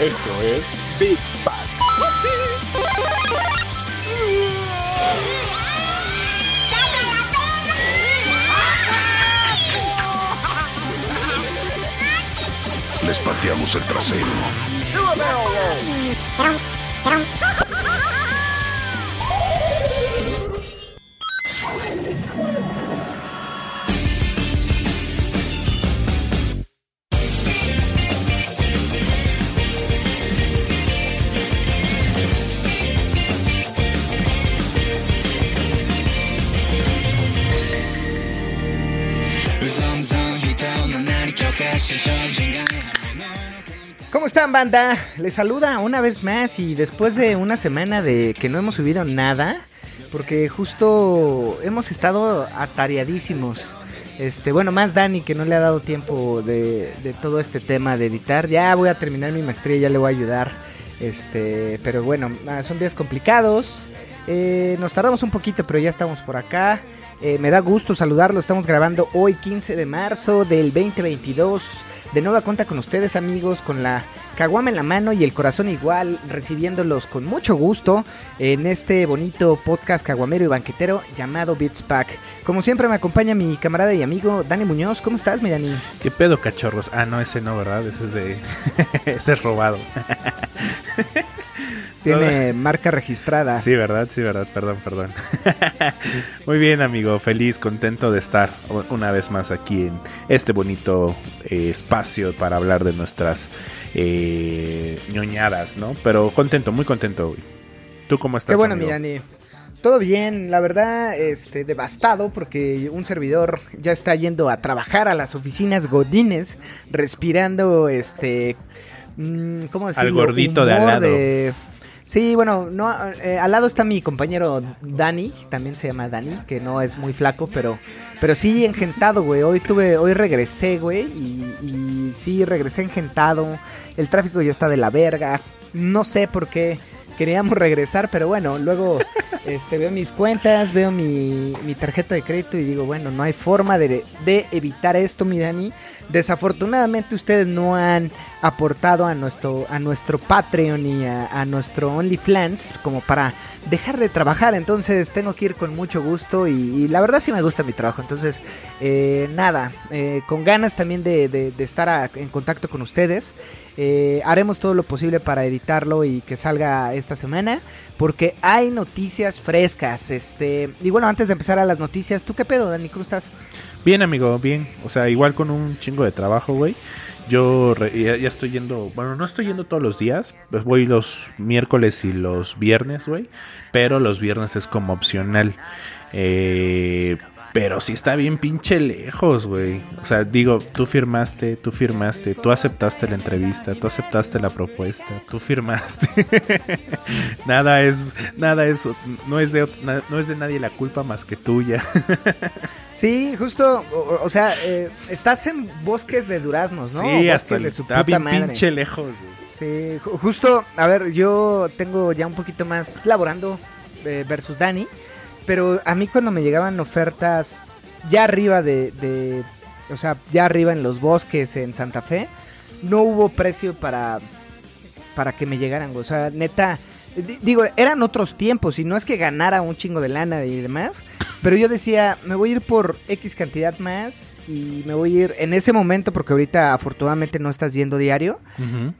Esto es Big Spot. Les pateamos el trasero. Están, banda? Les saluda una vez más y después de una semana de que no hemos subido nada, porque justo hemos estado atareadísimos. Este, bueno, más Dani que no le ha dado tiempo de, todo este tema de editar. Ya voy a terminar mi maestría, ya le voy a ayudar. Este, pero bueno, ah, son días complicados. Eh, nos tardamos un poquito, pero ya estamos por acá. Eh, me da gusto saludarlo. Estamos grabando hoy 15 de marzo del 2022. De nueva cuenta con ustedes amigos, con la caguama en la mano y el corazón igual, recibiéndolos con mucho gusto en este bonito podcast caguamero y banquetero llamado Beats Pack. Como siempre me acompaña mi camarada y amigo Dani Muñoz. ¿Cómo estás, mi Dani? ¿Qué pedo, cachorros? Ah, no, ese no, ¿verdad? Ese es de... ese es robado. Tiene marca registrada. Sí, ¿verdad? Sí, ¿verdad? Perdón, perdón. Muy bien, amigo. Feliz, contento de estar una vez más aquí en este bonito eh, espacio para hablar de nuestras eh, ñoñadas, ¿no? Pero contento, muy contento hoy. ¿Tú cómo estás, Qué bueno, amigo? mi Dani. Todo bien, la verdad, este, devastado porque un servidor ya está yendo a trabajar a las oficinas Godines, respirando, este, mm, ¿cómo decirlo? Al gordito de al lado. Sí, bueno, no, eh, al lado está mi compañero Dani, también se llama Dani, que no es muy flaco, pero, pero sí engentado, güey. Hoy tuve, hoy regresé, güey, y, y sí regresé engentado. El tráfico ya está de la verga. No sé por qué queríamos regresar, pero bueno, luego este, veo mis cuentas, veo mi, mi tarjeta de crédito y digo, bueno, no hay forma de, de evitar esto, mi Dani. Desafortunadamente ustedes no han aportado a nuestro, a nuestro Patreon y a, nuestro OnlyFans como para dejar de trabajar, entonces tengo que ir con mucho gusto y, la verdad sí me gusta mi trabajo, entonces eh, nada, eh, con ganas también de, estar en contacto con ustedes. Eh, haremos todo lo posible para editarlo y que salga esta semana. Porque hay noticias frescas. Este. Y bueno, antes de empezar a las noticias, ¿tú qué pedo, Dani? ¿Cómo estás? Bien, amigo, bien. O sea, igual con un chingo de trabajo, güey. Yo ya estoy yendo, bueno, no estoy yendo todos los días, pues voy los miércoles y los viernes, güey, pero los viernes es como opcional. Eh, pero sí está bien pinche lejos, güey. O sea, digo, tú firmaste, tú firmaste, tú aceptaste la entrevista, tú aceptaste la propuesta, tú firmaste. nada es, nada es, no es de, no es de nadie la culpa más que tuya. Sí, justo. O, o sea, eh, estás en bosques de duraznos, ¿no? Sí, Bosques hasta el, de su está puta bien madre. pinche lejos, güey. Sí, ju- justo, a ver, yo tengo ya un poquito más laborando eh, versus Dani, pero a mí cuando me llegaban ofertas ya arriba de, de, o sea, ya arriba en los bosques en Santa Fe, no hubo precio para, para que me llegaran, o sea, neta, digo, eran otros tiempos y no es que ganara un chingo de lana y demás, pero yo decía, me voy a ir por X cantidad más y me voy a ir en ese momento porque ahorita afortunadamente no estás yendo diario.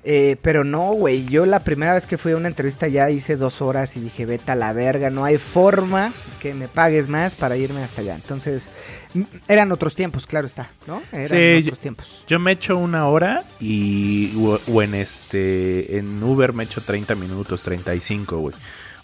Eh, pero no, güey. Yo la primera vez que fui a una entrevista ya hice dos horas y dije, vete a la verga. No hay forma que me pagues más para irme hasta allá. Entonces, eran otros tiempos, claro está, ¿no? Eran Sí, otros tiempos. Yo me echo una hora y o, o en este en Uber me echo 30 minutos, 35, güey.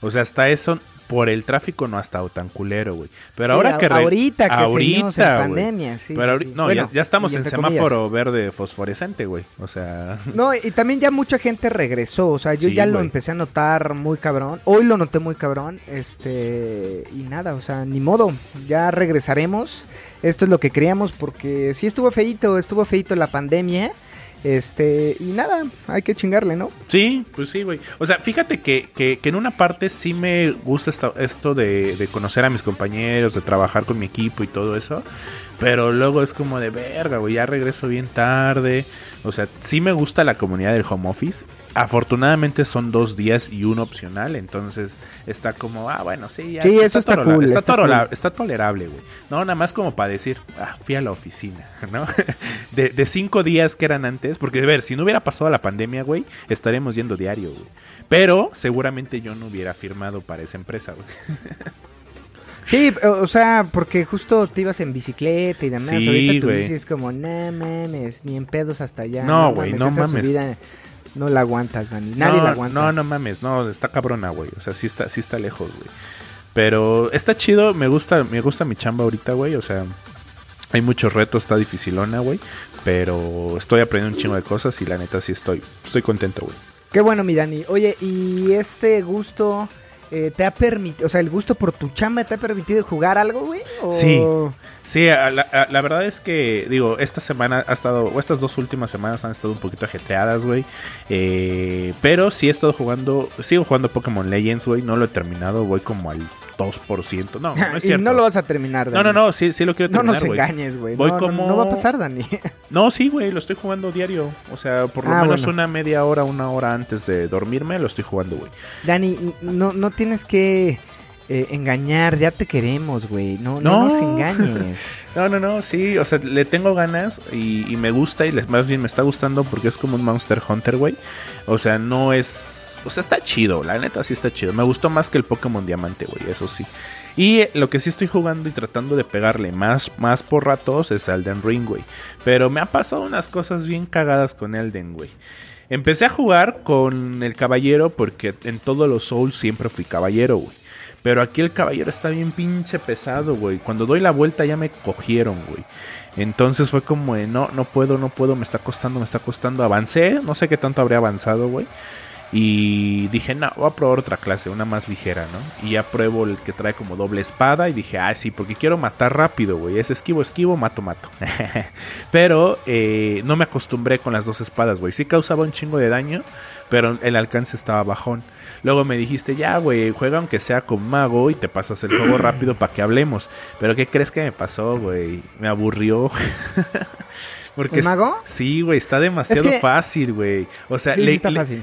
O sea, hasta eso por el tráfico no ha estado tan culero, güey. Pero Sí, ahora que re- ahorita que seguimos en pandemia, sí, Pero sí, no, Bueno, ya, ya estamos en semáforo verde fosforescente, güey. O sea, No, y también ya mucha gente regresó. O sea, yo ya lo empecé a notar muy cabrón. Hoy lo noté muy cabrón. Este. Y nada, o sea, ni modo. Ya regresaremos. Esto es lo que queríamos porque sí estuvo feito, estuvo feito la pandemia. Este, y nada, hay que chingarle, ¿no? Sí, pues sí, güey. O sea, fíjate que, que, que en una parte sí me gusta esto, esto de, de conocer a mis compañeros, de trabajar con mi equipo y todo eso. Pero luego es como de verga, güey, ya regreso bien tarde. O sea, sí me gusta la comunidad del home office. Afortunadamente son dos días y uno opcional. Entonces está como, ah, bueno, sí, ya Sí, eso está tolerable, cool, está, está cool. está tolerable, güey. No, nada más como para decir, ah, fui a la oficina, ¿no? De, de cinco días que eran antes. Porque, a ver, si no hubiera pasado la pandemia, güey, estaríamos yendo diario, güey. Pero seguramente yo no hubiera firmado para esa empresa, güey. Sí, o sea, porque justo te ibas en bicicleta y demás. Sí, Ahorita tu bici es como, no mames, ni en pedos hasta allá. No, güey, no mames. subida no la aguantas, Dani. Nadie no, la aguanta. No, no mames, no, está cabrona, güey. O sea, sí está, sí está lejos, güey. Pero está chido, me gusta, me gusta mi chamba ahorita, güey. O sea, hay muchos retos, está dificilona, güey. Pero estoy aprendiendo un chingo de cosas y la neta sí estoy, estoy contento, güey. Qué bueno, mi Dani. Oye, ¿y este gusto eh, te ha permitido, o sea, el gusto por tu chamba te ha permitido jugar algo, güey? ¿O- Sí. Sí, a- la, a- la verdad es que, digo, esta semana ha estado, o estas dos últimas semanas han estado un poquito ajetreadas, güey. Eh, pero sí he estado jugando, sigo jugando Pokémon Legends, güey. No lo he terminado, voy como al 2%. No, no es y cierto. no lo vas a terminar, No, Dani. no, no, sí, sí lo quiero No terminar, nos güey. engañes, güey. Voy No, no, como- no va a pasar, Dani. No, sí, güey, lo estoy jugando diario. O sea, por lo Ah, menos bueno. una media hora, una hora antes de dormirme, lo estoy jugando, güey. Dani, no, no tienes que eh, engañar, ya te queremos, güey. No, no, No. nos engañes. No, no, no, sí, o sea, le tengo ganas y, y me gusta y les, más bien me está gustando porque es como un Monster Hunter, güey. O sea, no es... O sea, está chido, la neta sí está chido. Me gustó más que el Pokémon Diamante, güey, eso sí. Y lo que sí estoy jugando y tratando de pegarle más, más por ratos es Elden Ring, güey. Pero me ha pasado unas cosas bien cagadas con Elden, güey. Empecé a jugar con el caballero porque en todos los Souls siempre fui caballero, güey. Pero aquí el caballero está bien pinche pesado, güey. Cuando doy la vuelta ya me cogieron, güey. Entonces fue como de, no, no puedo, no puedo, me está costando, me está costando. Avancé, no sé qué tanto habría avanzado, güey. Y dije, no, voy a probar otra clase, una más ligera, ¿no? Y ya pruebo el que trae como doble espada. Y dije, ah, sí, porque quiero matar rápido, güey. Es esquivo, esquivo, mato, mato. pero eh, no me acostumbré con las dos espadas, güey. Sí causaba un chingo de daño, pero el alcance estaba bajón. Luego me dijiste, ya, güey, juega aunque sea con mago y te pasas el juego rápido para que hablemos. Pero ¿qué crees que me pasó, güey? Me aburrió. Porque ¿El es- mago? Sí, güey, está demasiado Es que- fácil, güey. O sea, Sí, le,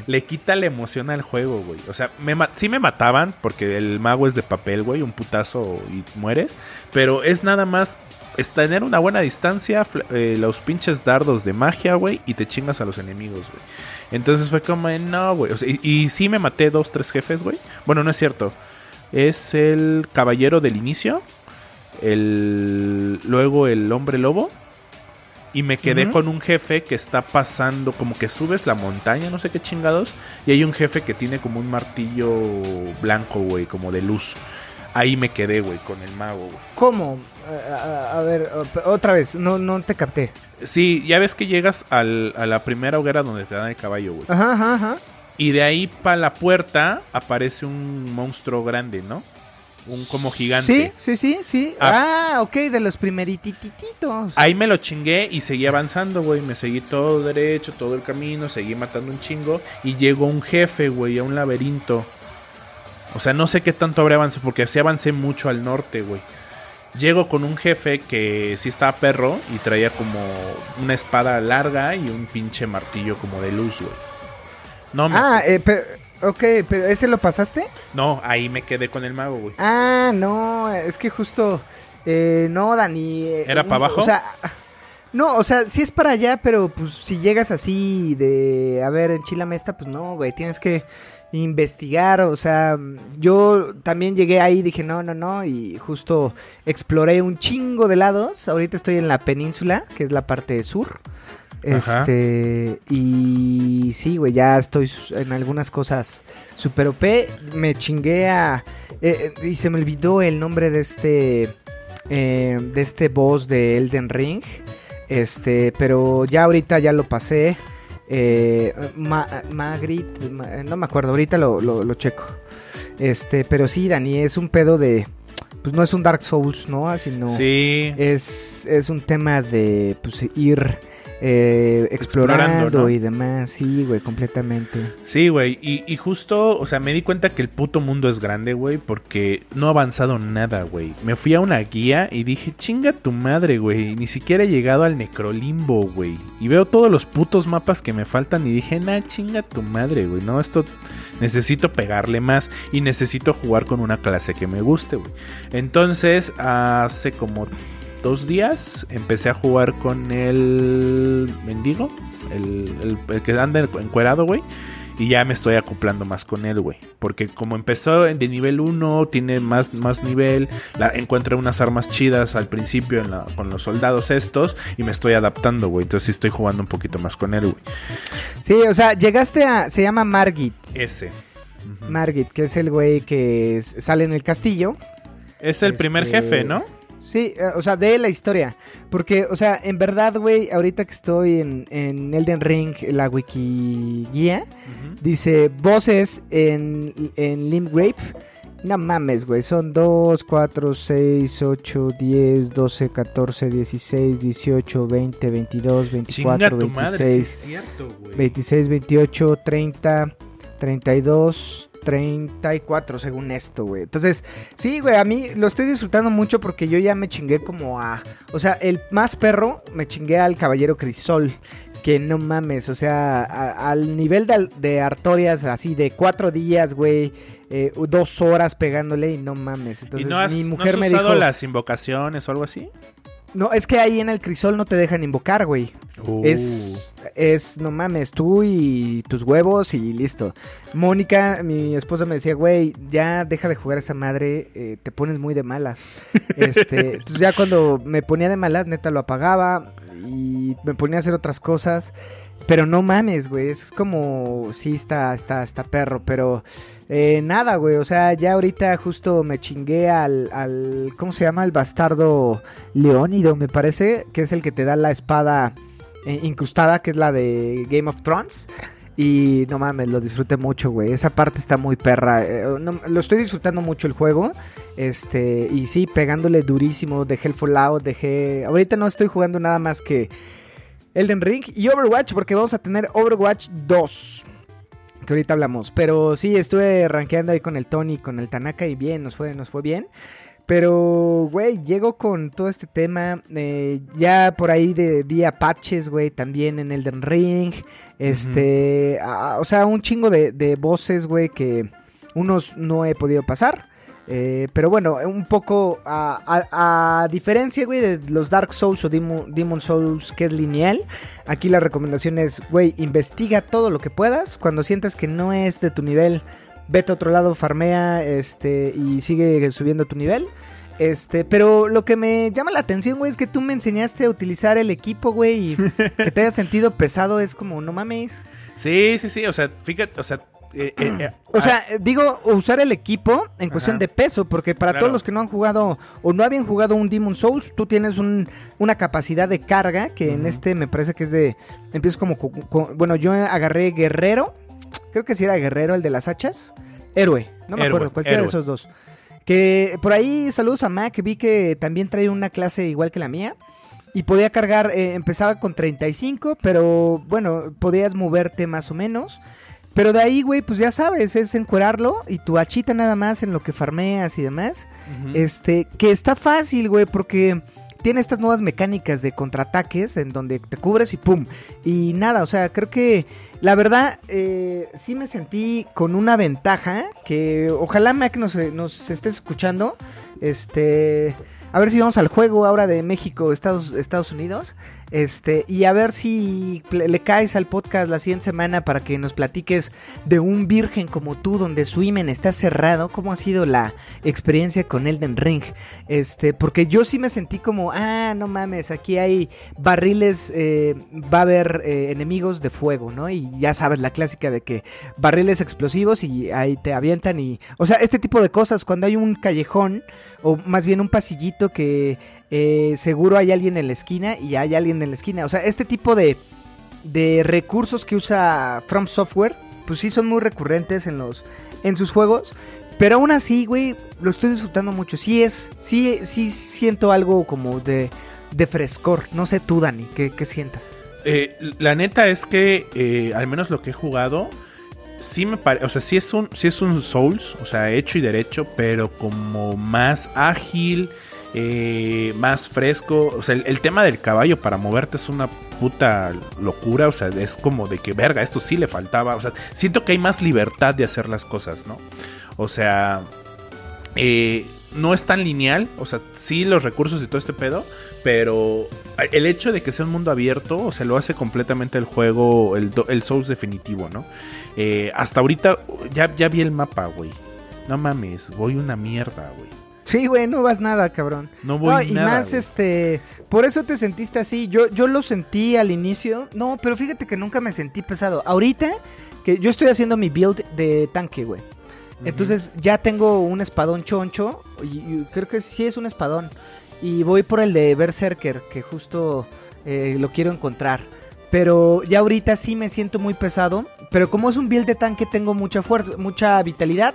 le- quita la emoción al juego, güey. O sea, me sí me mataban porque el mago es de papel, güey, un putazo y mueres. Pero es nada más es tener una buena distancia, eh, los pinches dardos de magia, güey, y te chingas a los enemigos, güey. Entonces fue como, no, güey. O sea, y, y sí me maté dos, tres jefes, güey. Bueno, no es cierto. Es el caballero del inicio. El, luego el hombre lobo. Y me quedé con un jefe que está pasando, como que subes la montaña, no sé qué chingados. Y hay un jefe que tiene como un martillo blanco, güey, como de luz. Ahí me quedé, güey, con el mago, güey. ¿Cómo? A, a- a ver, otra vez, no, no te capté. Sí, ya ves que llegas al- a la primera hoguera donde te dan el caballo, güey. Ajá, ajá, ajá. Y de ahí para la puerta aparece un monstruo grande, ¿no? Un como gigante. Sí, sí, sí, sí. Ah. Ah, ok, de los primeritititos. Ahí me lo chingué y seguí avanzando, güey. Me seguí todo derecho, todo el camino, seguí matando un chingo. Y llegó un jefe, güey, a un laberinto. O sea, no sé qué tanto habré avanzado, porque sí avancé mucho al norte, güey. Llego con un jefe que sí estaba perro y traía como una espada larga y un pinche martillo como de luz, güey. No, me- Ah, eh, pero, ok, pero ¿ese lo pasaste? no, ahí me quedé con el mago, güey. Ah, no, es que justo, eh, no, Dani. eh, ¿Era pa' un- abajo? O sea, no, o sea, sí es para allá, pero pues si llegas así de, a ver, en Chilamesta, pues no, güey, tienes que investigar, o sea, yo también llegué ahí, dije, no, no, no, y justo exploré un chingo de lados, ahorita estoy en la península, que es la parte sur. Ajá. Este, y sí, güey, ya estoy en algunas cosas super OP. Me chingué a. eh, eh, y se me olvidó el nombre de este. eh, de este boss de Elden Ring. Este, pero ya ahorita ya lo pasé. Eh, Ma- Magritte, Ma- no me acuerdo, ahorita lo, lo, lo checo. Este, pero sí, Dani, es un pedo de. Pues no es un Dark Souls, ¿no? Sino Sí. es, es un tema de pues, ir eh, explorando, Explorando, ¿no? y demás. Sí, güey, completamente. Sí, güey, y, y justo, o sea, me di cuenta que el puto mundo es grande, güey, porque no ha avanzado nada, güey. Me fui a una guía y dije, chinga tu madre, güey, ni siquiera he llegado al necrolimbo, güey. Y veo todos los putos mapas que me faltan y dije, nah, chinga tu madre, güey, no, esto necesito pegarle más y necesito jugar con una clase que me guste, güey. Entonces, hace como dos días empecé a jugar con el mendigo, el, el- el que anda encuerado, güey. Y ya me estoy acoplando más con él, güey. Porque como empezó de nivel 1, tiene más, más nivel. La, encuentra unas armas chidas al principio en la- con los soldados estos. Y me estoy adaptando, güey. Entonces sí estoy jugando un poquito más con él, güey. Sí, o sea, llegaste a. Se llama Margit. Ese. Margit, que es el güey que sale en el castillo. Es el primer jefe, ¿no? Sí, eh, o sea, de la historia. Porque, o sea, en verdad, güey, ahorita que estoy en, en Elden Ring, la wiki guía, dice voces en, en Limgrave. No mames, güey, son 2, 4, 6, 8, 10, 12, 14, 16, 18, 20, 22, Chinga 24, tu madre, sí 26, es cierto, güey. 26, 28, 30, 32, 34, según esto, güey. Entonces, sí, güey, a mí lo estoy disfrutando mucho porque yo ya me chingué como a... O sea, el más perro me chingué al Caballero Crisol. Que no mames, o sea, a- al nivel de, de Artorias, así de cuatro días, güey, eh, dos horas pegándole y no mames. Entonces, ¿Y no has, mi no mujer has me usado dijo... las invocaciones o algo así? No, es que ahí en el Crisol no te dejan invocar, güey. Uh. Es, es, no mames, tú y tus huevos y listo. Mónica, mi esposa me decía, güey, ya deja de jugar esa madre, eh, te pones muy de malas. Este, entonces ya cuando me ponía de malas, neta lo apagaba y me ponía a hacer otras cosas. Pero no mames, güey, es como, sí, está, está, está perro, pero eh, nada, güey, o sea, ya ahorita justo me chingué al, al, ¿cómo se llama? El bastardo Leónido, me parece, que es el que te da la espada eh, incrustada, que es la de Game of Thrones. Y no mames, lo disfruté mucho, güey. Esa parte está muy perra. Eh, no- lo estoy disfrutando mucho el juego. Este, y sí, pegándole durísimo. Dejé el Fallout, dejé. Ahorita no estoy jugando nada más que Elden Ring y Overwatch, porque vamos a tener Overwatch 2. Que ahorita hablamos. Pero sí, estuve rankeando ahí con el Tony, con el Tanaka y bien, nos fue, nos fue bien. Pero, güey, llego con todo este tema. eh, ya por ahí de, vi a patches, güey, también en Elden Ring. Este, a- o sea, un chingo de, de voces, güey, que unos no he podido pasar. Eh, pero bueno, un poco a, a- a diferencia, güey, de los Dark Souls o Demon, Demon Souls, que es lineal. Aquí la recomendación es, güey, investiga todo lo que puedas. Cuando sientas que no es de tu nivel, vete a otro lado, farmea, este, y sigue subiendo tu nivel. Este, pero lo que me llama la atención, güey, es que tú me enseñaste a utilizar el equipo, güey, y que te hayas sentido pesado, es como, no mames. Sí, sí, sí, o sea, fíjate, o sea... eh, eh, eh, O sea, eh, digo, usar el equipo en cuestión Ajá. de peso, porque para Claro. todos los que no han jugado o no habían jugado un Demon Souls, tú tienes un- una capacidad de carga que en este me parece que es de. Empiezas como. co- co- bueno, yo agarré Guerrero, creo que sí era Guerrero el de las hachas. Héroe, no me Héroe, acuerdo, cualquiera héroe. de esos dos. Que por ahí, saludos a Mac, vi que también trae una clase igual que la mía. Y podía cargar, eh, empezaba con 35, pero bueno, podías moverte más o menos. Pero de ahí, güey, pues ya sabes, es encuerarlo y tu hachita nada más en lo que farmeas y demás. Este, que está fácil, güey, porque tiene estas nuevas mecánicas de contraataques en donde te cubres y pum. Y nada, o sea, creo que la verdad eh, sí me sentí con una ventaja que ojalá Mac nos, nos estés escuchando. Este, a ver si vamos al juego ahora de México, Estados, Estados Unidos. Este, y a ver si le caes al podcast la siguiente semana para que nos platiques de un virgen como tú, donde su imen está cerrado. ¿Cómo ha sido la experiencia con Elden Ring? Este, porque yo sí me sentí como, ah, no mames, aquí hay barriles, eh, va a haber eh, enemigos de fuego, ¿no? Y ya sabes, la clásica de que barriles explosivos y ahí te avientan y, o sea, este tipo de cosas, cuando hay un callejón, o más bien un pasillito que eh, seguro hay alguien en la esquina y hay alguien en la esquina. O sea, este tipo de, de recursos que usa From Software, pues sí son muy recurrentes en los en sus juegos. Pero aún así, güey, lo estoy disfrutando mucho. Sí es, sí, sí siento algo como de, de frescor. No sé tú, Dani, ¿qué, qué sientas? eh, la neta es que, eh, al menos lo que he jugado, sí me parece, o sea, sí es un, sí es un Souls, o sea, hecho y derecho, pero como más ágil, eh, más fresco. O sea, el, tema del caballo para moverte es una puta locura, o sea, es como de que, verga, esto sí le faltaba, o sea, siento que hay más libertad de hacer las cosas, ¿no? O sea, eh, no es tan lineal, o sea, sí los recursos y todo este pedo, pero el hecho de que sea un mundo abierto, o sea, lo hace completamente el juego, el, el Souls definitivo, ¿no? Eh, hasta ahorita ya, ya vi el mapa, güey. No mames, voy una mierda, güey. Sí, güey, no vas nada, cabrón. No voy y nada, más, güey. este, por eso te sentiste así. Yo, yo lo sentí al inicio. No, pero fíjate que nunca me sentí pesado. Ahorita que yo estoy haciendo mi build de tanque, güey. Entonces ya tengo un espadón choncho. Y, y creo que sí es un espadón. Y voy por el de Berserker, que justo eh, lo quiero encontrar. Pero ya ahorita sí me siento muy pesado. Pero como es un build de tanque, tengo mucha fuerza, mucha vitalidad,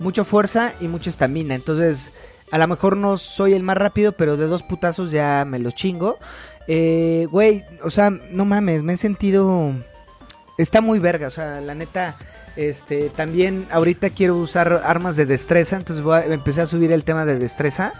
mucha fuerza y mucha estamina. Entonces, a lo mejor no soy el más rápido, pero de dos putazos ya me lo chingo. Eh, güey, o sea, no mames, me he sentido. Está muy verga, o sea, la neta. Este, también ahorita quiero usar armas de destreza, entonces voy a- empecé a subir el tema de destreza.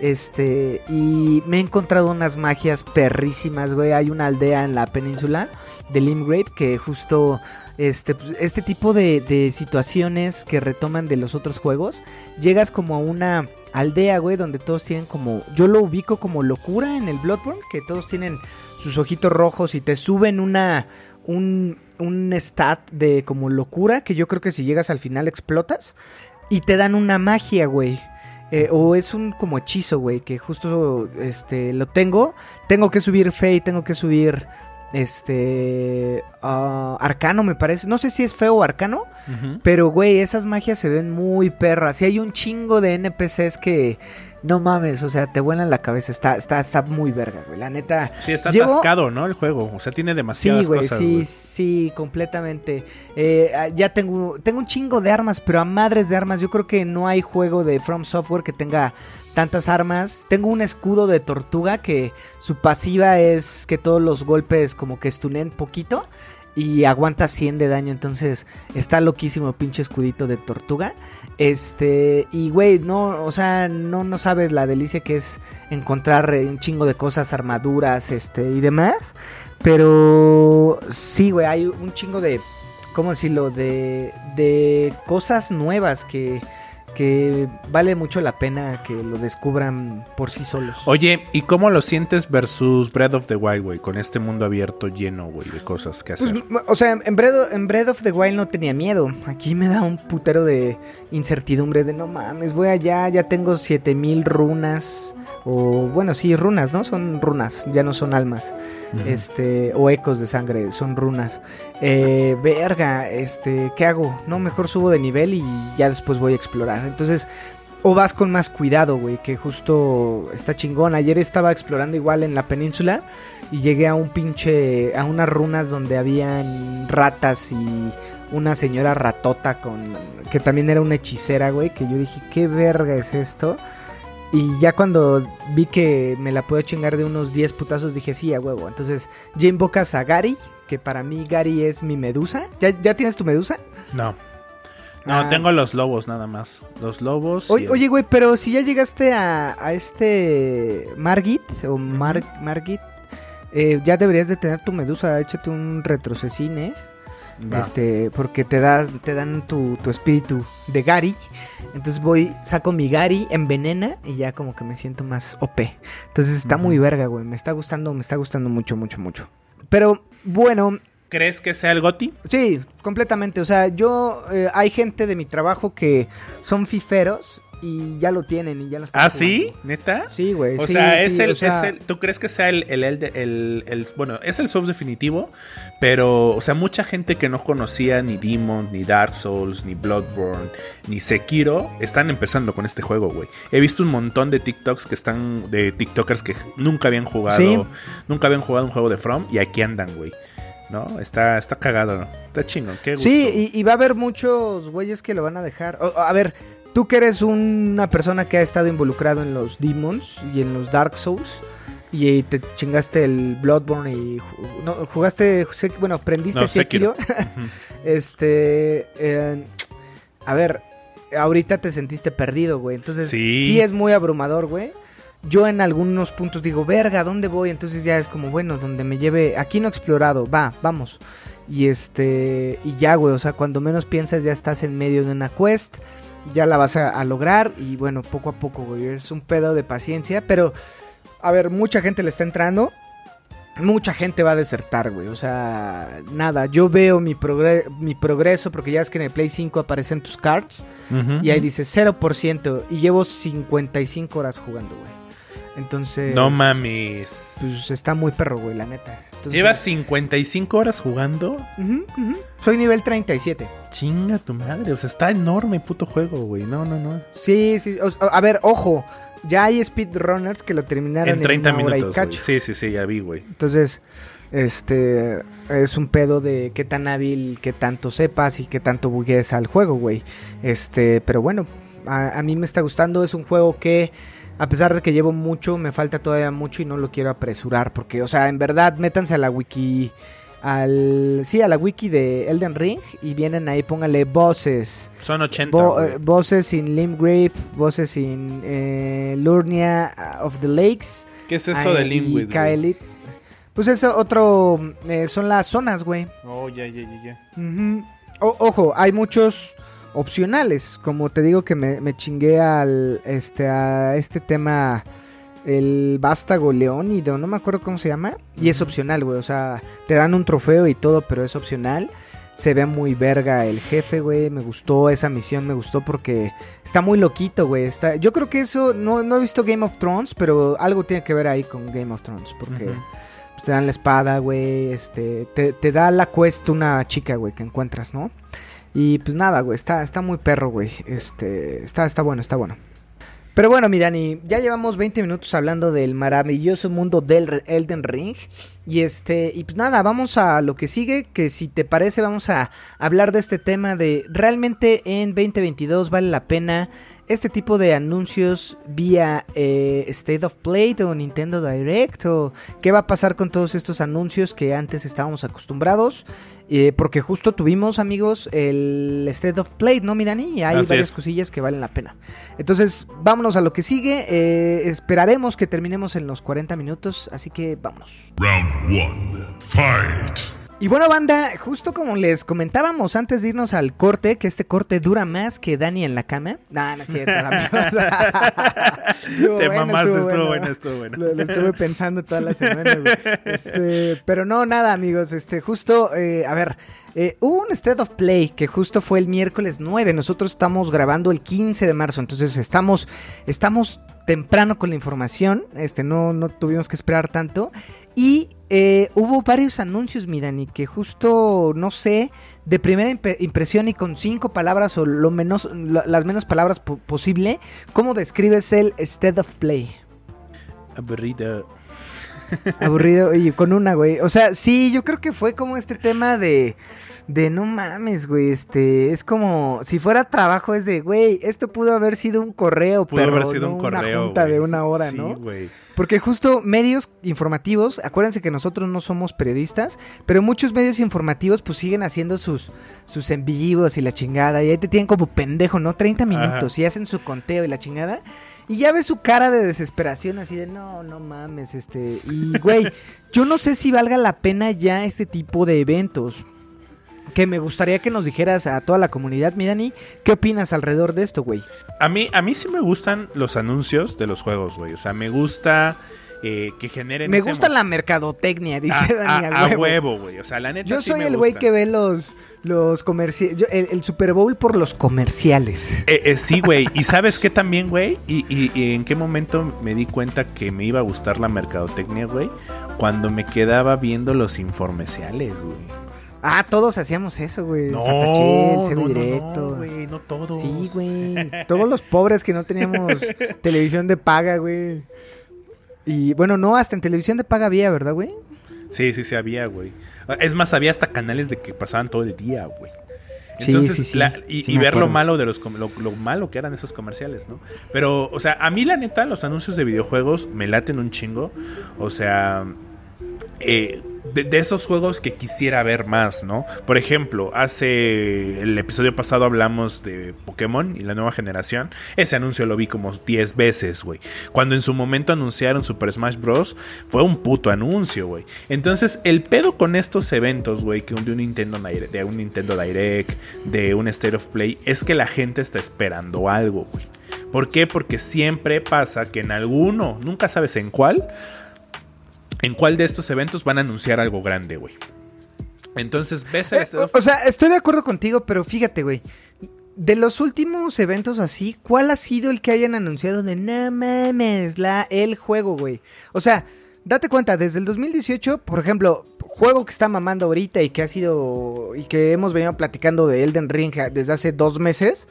Este, y me he encontrado unas magias perrísimas, güey. Hay una aldea en la península de Limgrave que justo este, pues, este tipo de, de situaciones que retoman de los otros juegos, llegas como a una aldea, güey, donde todos tienen como, yo lo ubico como locura en el Bloodborne, que todos tienen sus ojitos rojos y te suben una, un, un stat de como locura, que yo creo que si llegas al final explotas, y te dan una magia, güey. Eh, o es un como hechizo, güey, que justo este lo tengo. Tengo que subir fe y tengo que subir este ah, arcano, me parece. No sé si es feo o arcano, pero güey, esas magias se ven muy perras. Y hay un chingo de NPCs que no mames, o sea, te vuelan la cabeza. Está, está, está muy verga, güey. La neta. Sí, está Llevo- atascado, ¿no? El juego. O sea, tiene Sí, demasiadas güey, cosas. sí, güey. sí, completamente. Eh, ah, ya tengo, tengo un chingo de armas, pero a madres de armas. Yo creo que no hay juego de From Software que tenga tantas armas. Tengo un escudo de tortuga que su pasiva es que todos los golpes como que stunen poquito y aguanta 100 de daño. Entonces está loquísimo pinche escudito de tortuga. Este, y güey, no, o sea, no, no sabes la delicia que es encontrar un chingo de cosas, armaduras, este, y demás. Pero sí, güey, hay un chingo de, ¿cómo decirlo? De, de cosas nuevas que, que vale mucho la pena que lo descubran por sí solos. Oye, ¿y cómo lo sientes versus Breath of the Wild, güey? Con este mundo abierto lleno, güey, de cosas que Pues, hacer. o sea, en Breath, en Breath of the Wild no tenía miedo. Aquí me da un putero de incertidumbre de no mames, voy allá, ya tengo 7000 runas. O bueno, sí, runas, ¿no? Son runas, ya no son almas. Este, o ecos de sangre, son runas. Eh, verga, este, ¿qué hago? No, mejor subo de nivel y ya después voy a explorar. Entonces, o vas con más cuidado, güey, que justo está chingón. Ayer estaba explorando igual en la península y llegué a un pinche, a unas runas donde habían ratas y una señora ratota con, que también era una hechicera, güey, que yo dije, ¿qué verga es esto? Y ya cuando vi que me la puedo chingar de unos 10 putazos, dije, sí, a huevo. Entonces, ya invocas a Gary, que para mí Gary es mi medusa. ¿Ya, ya tienes tu medusa? No. No, Ah. tengo los lobos nada más. Los lobos. Oye, el- oye, güey, pero si ya llegaste a, a este Margit o Mar, Margit, eh, ya deberías de tener tu medusa. Échate un retrocesín, ¿eh? Va. Este, porque te, da, te dan tu, tu espíritu de Gary. Entonces voy, saco mi Gary, envenena y ya como que me siento más OP. Entonces está muy verga, güey. Me está gustando, me está gustando mucho, mucho, mucho. Pero bueno, ¿Crees que sea el Goti? Sí, completamente. O sea, yo, eh, hay gente de mi trabajo que son fiferos y ya lo tienen y ya lo están ¿Ah, sí? ¿Neta? Sí, güey. O sí, sea, sí, es el, o sea, es el- ¿tú crees que sea el, el, el, el- bueno, es el Souls definitivo, pero, o sea, mucha gente que no conocía ni Demon, ni Dark Souls, ni Bloodborne, ni Sekiro, están empezando con este juego, güey. He visto un montón de TikToks que están, de TikTokers que nunca habían jugado, Sí. nunca habían jugado un juego de From y aquí andan, güey. ¿No? Está, está cagado, ¿no? Está chingón, qué gusto. Sí, y, y va a haber muchos güeyes que lo van a dejar. O- a ver, tú que eres una persona que ha estado involucrado en los Demons y en los Dark Souls, Y te chingaste el Bloodborne y no, jugaste, bueno, prendiste No, Sekiro. Sekiro. Ujú. este, eh, a ver, ahorita te sentiste perdido, güey. Entonces, Sí. sí es muy abrumador, güey. Yo en algunos puntos digo, verga, ¿dónde voy? Entonces ya es como, bueno, donde me lleve, aquí no he explorado, va, vamos. Y este, y ya, güey, o sea, cuando menos piensas ya estás en medio de una quest, ya la vas a, a lograr y bueno, poco a poco, güey, es un pedo de paciencia, pero, a ver, mucha gente le está entrando, mucha gente va a desertar, güey, o sea, nada, yo veo mi, progre- mi progreso, porque ya es que en el Play 5 aparecen tus cards, y ahí dice 0%, y llevo 55 horas jugando, güey. Entonces... No mames. Pues está muy perro, güey, la neta. Entonces- Llevas 55 horas jugando. Soy nivel 37. Chinga tu madre. O sea, está enorme puto juego, güey. No, no, no. Sí, sí. o- a ver, ojo. Ya hay speedrunners que lo terminaron En 30 una hora y minutos. cacho. Sí, sí, sí, ya vi, güey. Entonces, este es un pedo de qué tan hábil, qué tanto sepas y qué tanto bugues al juego, güey. Este, pero bueno, a, a mí me está gustando. Es un juego que, a pesar de que llevo mucho, me falta todavía mucho y no lo quiero apresurar. Porque, o sea, en verdad, métanse a la wiki. Al, sí, a la wiki de Elden Ring y vienen ahí, póngale voces. Son 80. Vo- güey. eh, voces sin Limgrave, voces sin eh, Lurnia of the Lakes. ¿Qué es eso de güey? Kaelit. Pues eso otro, eh, son las zonas, güey. Oh, ya, ya, ya, ya. O- ojo, hay muchos opcionales. Como te digo que me, me chingué al, este, a este tema, el vástago leónido, no me acuerdo cómo se llama. Y es opcional, güey. O sea, te dan un trofeo y todo, pero es opcional. Se ve muy verga el jefe, güey. Me gustó esa misión, me gustó porque está muy loquito, güey. Está... Yo creo que eso, no, no he visto Game of Thrones, pero algo tiene que ver ahí con Game of Thrones. Porque pues, te dan la espada, güey. Este, te, te da la quest una chica, güey, que encuentras, ¿no? Y pues nada, güey, está, está muy perro, güey. Este, está, está bueno, está bueno. Pero bueno, mi Dani, ya llevamos 20 minutos hablando del maravilloso mundo del Elden Ring. Y este, y pues nada, vamos a lo que sigue, que si te parece vamos a hablar de este tema de realmente en 2022 vale la pena este tipo de anuncios vía eh, State of Play o Nintendo Direct o qué va a pasar con todos estos anuncios que antes estábamos acostumbrados. Eh, porque justo tuvimos, amigos, el State of Play, ¿no, mi Dani? Y hay Así varias es. cosillas que valen la pena. Entonces, vámonos a lo que sigue. Eh, esperaremos que terminemos en los 40 minutos, así que vámonos. Round one. Fight. Y bueno, banda, justo como les comentábamos antes de irnos al corte, que este corte dura más que Dani en la cama. No, no es cierto, amigos. Te bueno, mamaste, estuvo bueno. bueno, estuvo bueno. Lo, lo estuve pensando toda la semana, güey. Este, pero no, nada, amigos. Este, justo, eh, a ver, eh, hubo un State of Play que justo fue el miércoles 9. Nosotros estamos grabando el 15 de marzo, entonces estamos, estamos temprano con la información. Este, no, no tuvimos que esperar tanto. Y eh, hubo varios anuncios, mi Dani, que justo, no sé, de primera impresión y con cinco palabras o lo menos, las menos palabras po- posible, ¿cómo describes el State of Play? Aburrido. Aburrido y con una, güey. O sea, sí, yo creo que fue como este tema de. De no mames, güey. Este. Es como. Si fuera trabajo, es de, güey. Esto pudo haber sido un correo, Pudo pero haber sido no un correo. Una junta güey. de una hora, Sí, ¿no? güey. Porque justo medios informativos, acuérdense que nosotros no somos periodistas, pero muchos medios informativos pues siguen haciendo sus, sus en vivos y la chingada, y ahí te tienen como pendejo, ¿no? 30 minutos y hacen su conteo y la chingada, y ya ves su cara de desesperación así de, no, no mames, este, y güey, yo no sé si valga la pena ya este tipo de eventos. Que me gustaría que nos dijeras a toda la comunidad, mi Dani, ¿qué opinas alrededor de esto, güey? A mí, a mí sí me gustan los anuncios de los juegos, güey. O sea, me gusta eh, que generen. Me gusta la mercadotecnia, dice a, Dani, a- a a huevo. güey. O sea, la neta Yo sí soy me el güey que ve los, los comerciales. El, el Super Bowl por los comerciales. Eh, eh, sí, güey. ¿Y sabes qué también, güey? Y, y- y en qué momento me di cuenta que me iba a gustar la mercadotecnia, güey? Cuando me quedaba viendo los informeciales, güey. Ah, todos hacíamos eso, güey. No, Fatachel, no, directo. no, güey, no todos. sí, güey. Todos los pobres que no teníamos televisión de paga, güey. Y bueno, no, hasta en televisión de paga había, ¿verdad, güey? Sí, sí, sí había, güey. Es más, había hasta canales de que pasaban todo el día, güey. Entonces, sí, sí. la- y, ver lo malo de los lo, lo malo que eran esos comerciales, ¿no? Pero, o sea, a mí la neta, los anuncios de videojuegos me laten un chingo. O sea, eh, de, esos juegos que quisiera ver más, ¿no? Por ejemplo, hace el episodio pasado hablamos de Pokémon y la nueva generación. Ese anuncio lo vi como 10 veces, güey. Cuando en su momento anunciaron Super Smash Bros. fue un puto anuncio, güey. Entonces, el pedo con estos eventos, güey, que de un Nintendo Direct, de un Nintendo Direct, de un State of Play, es que la gente está esperando algo, güey. ¿Por qué? Porque siempre pasa que en alguno, nunca sabes en cuál, en cuál de estos eventos van a anunciar algo grande, güey. Entonces ves el Eh, o, o sea, estoy de acuerdo contigo, pero fíjate, güey. De los últimos eventos así, ¿cuál ha sido el que hayan anunciado de no mames, la, el juego, güey? O sea, date cuenta, desde el 2018, por ejemplo, juego que está mamando ahorita y que ha sido. y que hemos venido platicando de Elden Ring desde hace dos meses.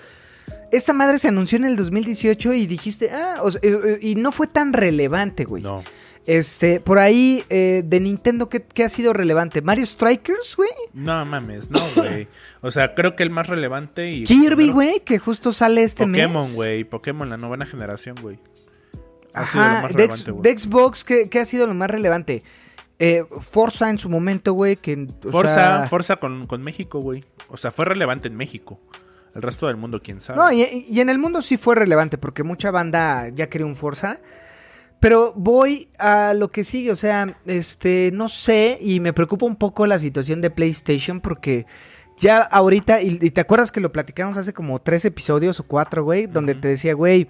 Esta madre se anunció en el 2018 y dijiste, ah, o sea, eh, eh, y no fue tan relevante, güey. No. Este, por ahí, eh, de Nintendo, ¿qué, qué ha sido relevante? ¿Mario Strikers, güey? No mames, no, güey. O sea, creo que el más relevante y. Kirby, primero- güey, que justo sale este mes. Pokémon, güey. Pokémon, la novena generación, güey. Ha sido lo Ajá, más de, de Xbox, ¿qué, qué ha sido lo más relevante? Eh, Forza en su momento, güey, que... o Forza, sea- Forza con, con México, güey. O sea, fue relevante en México. El resto del mundo, quién sabe. No, y, y en el mundo sí fue relevante, porque mucha banda ya quería un Forza. Pero voy a lo que sigue, o sea, este, no sé, y me preocupa un poco la situación de PlayStation, porque ya ahorita, y, y te acuerdas que lo platicamos hace como tres episodios o cuatro, güey, donde te decía, güey,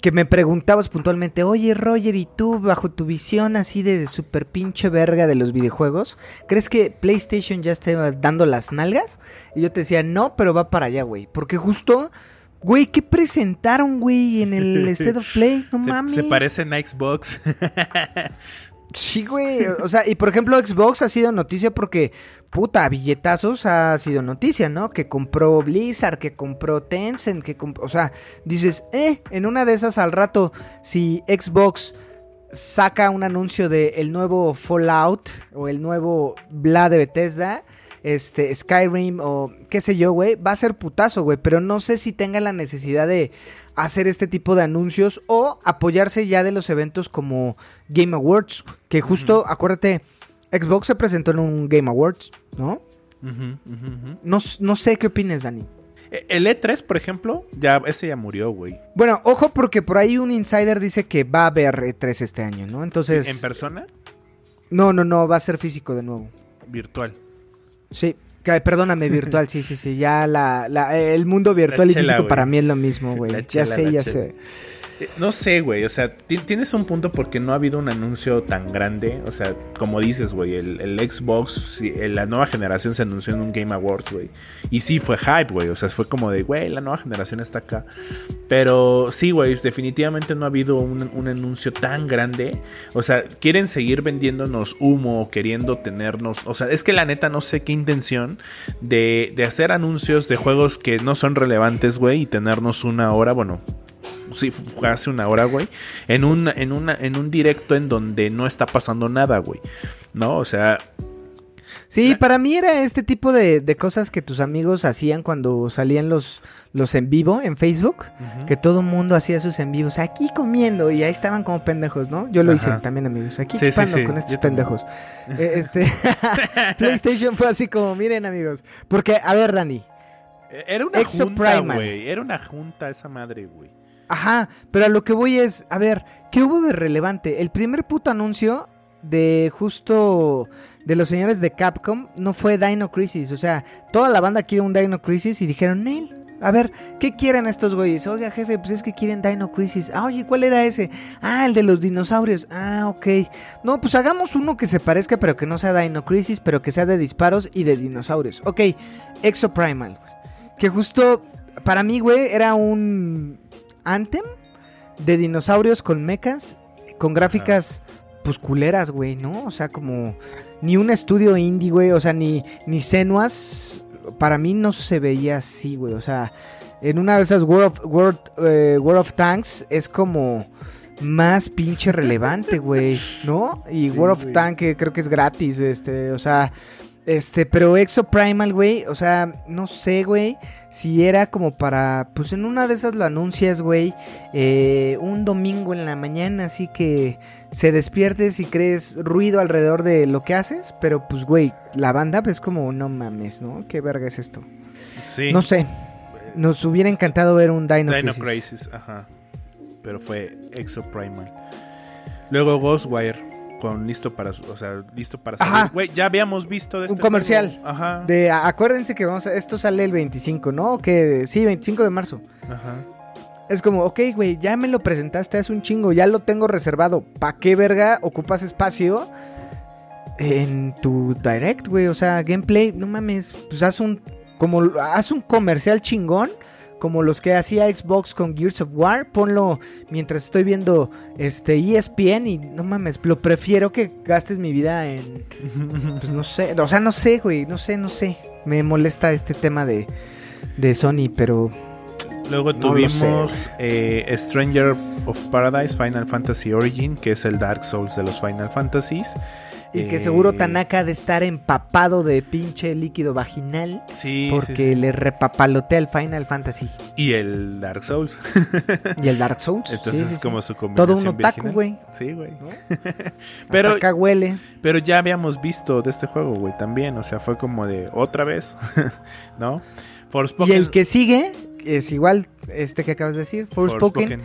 que me preguntabas puntualmente, oye Roger, ¿y tú bajo tu visión así de super pinche verga de los videojuegos, crees que PlayStation ya esté dando las nalgas? Y yo te decía, no, pero va para allá, güey, porque justo... Güey, ¿qué presentaron, güey, en el State of Play? No se, mames. se parecen a Xbox. Sí, güey. O sea, y por ejemplo, Xbox ha sido noticia porque, puta, billetazos ha sido noticia, ¿no? Que compró Blizzard, que compró Tencent, que comp- O sea, dices, eh, en una de esas al rato, si Xbox saca un anuncio de el nuevo Fallout o el nuevo Bla de Bethesda, este, Skyrim o qué sé yo, güey, va a ser putazo, güey. Pero no sé si tenga la necesidad de hacer este tipo de anuncios o apoyarse ya de los eventos como Game Awards, que justo, acuérdate, Xbox se presentó en un Game Awards, ¿no? No, no sé qué opinas, Dani. E- El E3, por ejemplo, ya ese ya murió, güey. Bueno, ojo porque por ahí un insider dice que va a haber E3 este año, ¿no? Entonces... ¿En persona? No, no, no, va a ser físico de nuevo. Virtual. Sí, que- perdóname, virtual, sí, sí, sí. Ya la, la- el mundo virtual La y chela, físico para mí es lo mismo, güey. Ya chela, sé, ya chela. sé. Eh, No sé, güey, o sea, ti- tienes un punto porque no ha habido un anuncio tan grande, o sea, como dices, güey, el, Xbox, eh, la nueva generación se anunció en un Game Awards, güey, y sí fue hype, güey, o sea, fue como de, güey, la nueva generación está acá, pero sí, güey, definitivamente no ha habido un, un anuncio tan grande, o sea, quieren seguir vendiéndonos humo, queriendo tenernos, o sea, es que la neta no sé qué intención de, de hacer anuncios de juegos que no son relevantes, güey, y tenernos una hora, bueno, sí, fue hace una hora, güey, en un, en, una, en un directo en donde no está pasando nada, güey. ¿No? O sea, Sí, para mí era este tipo de, de cosas que tus amigos hacían cuando salían los, los en vivo en Facebook. Que todo mundo hacía sus en vivos aquí comiendo y ahí estaban como pendejos, ¿no? Yo lo hice también, amigos. Aquí Sí, sí, chupando sí, con estos yo pendejos. Eh, este PlayStation fue así como, miren, amigos. Porque, a ver, Dani. era una Exo junta, güey. Era una junta esa madre, güey. Ajá, pero a lo que voy es, a ver, ¿qué hubo de relevante? El primer puto anuncio de justo de los señores de Capcom no fue Dino Crisis, o sea, toda la banda quiere un Dino Crisis y dijeron, Neil, a ver, ¿qué quieren estos güeyes? Oiga, jefe, pues es que quieren Dino Crisis. Ah, oye, ¿cuál era ese? Ah, el de los dinosaurios. Ah, ok. No, pues hagamos uno que se parezca, pero que no sea Dino Crisis, pero que sea de disparos y de dinosaurios. Ok, Exo Primal. Que justo, para mí, güey, era un Anthem de dinosaurios con mechas, con gráficas pues culeras, güey, ¿no? O sea, como ni un estudio indie, güey, o sea, ni, ni Senuas, para mí no se veía así, güey, o sea, en una de esas World of, World, eh, World of Tanks es como más pinche relevante, güey, ¿no? Y Sí, World of güey. Tank que creo que es gratis, este, o sea, Este, pero Exo Primal, güey, o sea, no sé, güey, si era como para, pues en una de esas lo anuncias, güey, eh, un domingo en la mañana, así que se despiertes y crees ruido alrededor de lo que haces, pero pues, güey, la banda pues como, no mames, ¿no? ¿Qué verga es esto? Sí. No sé, nos hubiera encantado ver un Dino, Dino Crisis. Crisis, ajá. Pero fue Exo Primal. Luego Ghostwire con listo para, o sea, listo para Ajá. salir. Güey, ya habíamos visto de Un este comercial. juego. Ajá. De, acuérdense que vamos a, esto sale el 25, ¿no? Que sí, 25 de marzo. Ajá. Es como, ok, güey, ya me lo presentaste hace un chingo, ya lo tengo reservado. ¿Pa' qué verga ocupas espacio en tu direct, güey? O sea, gameplay, no mames, pues haz un, como, haz un comercial chingón, como los que hacía Xbox con Gears of War. Ponlo mientras estoy viendo este ESPN y no mames, lo prefiero que gastes mi vida en, pues no sé, o sea, no sé, güey, no sé, no sé. Me molesta este tema de, de Sony, pero Luego No sé, tuvimos eh, Stranger of Paradise Final Fantasy Origin, que es el Dark Souls de los Final Fantasies. Y que Eh, seguro Tanaka ha de estar empapado de pinche líquido vaginal. Sí, porque sí, sí. le repapalotea el Final Fantasy Y el Dark Souls. y el Dark Souls. Entonces Sí, es como su combinación Todo un otaku, güey. Sí, güey. Pero Pero, acá huele. pero ya habíamos visto de este juego, güey, también. O sea, fue como de otra vez, ¿no? Forspoken. Y el que sigue es igual este que acabas de decir, Forspoken,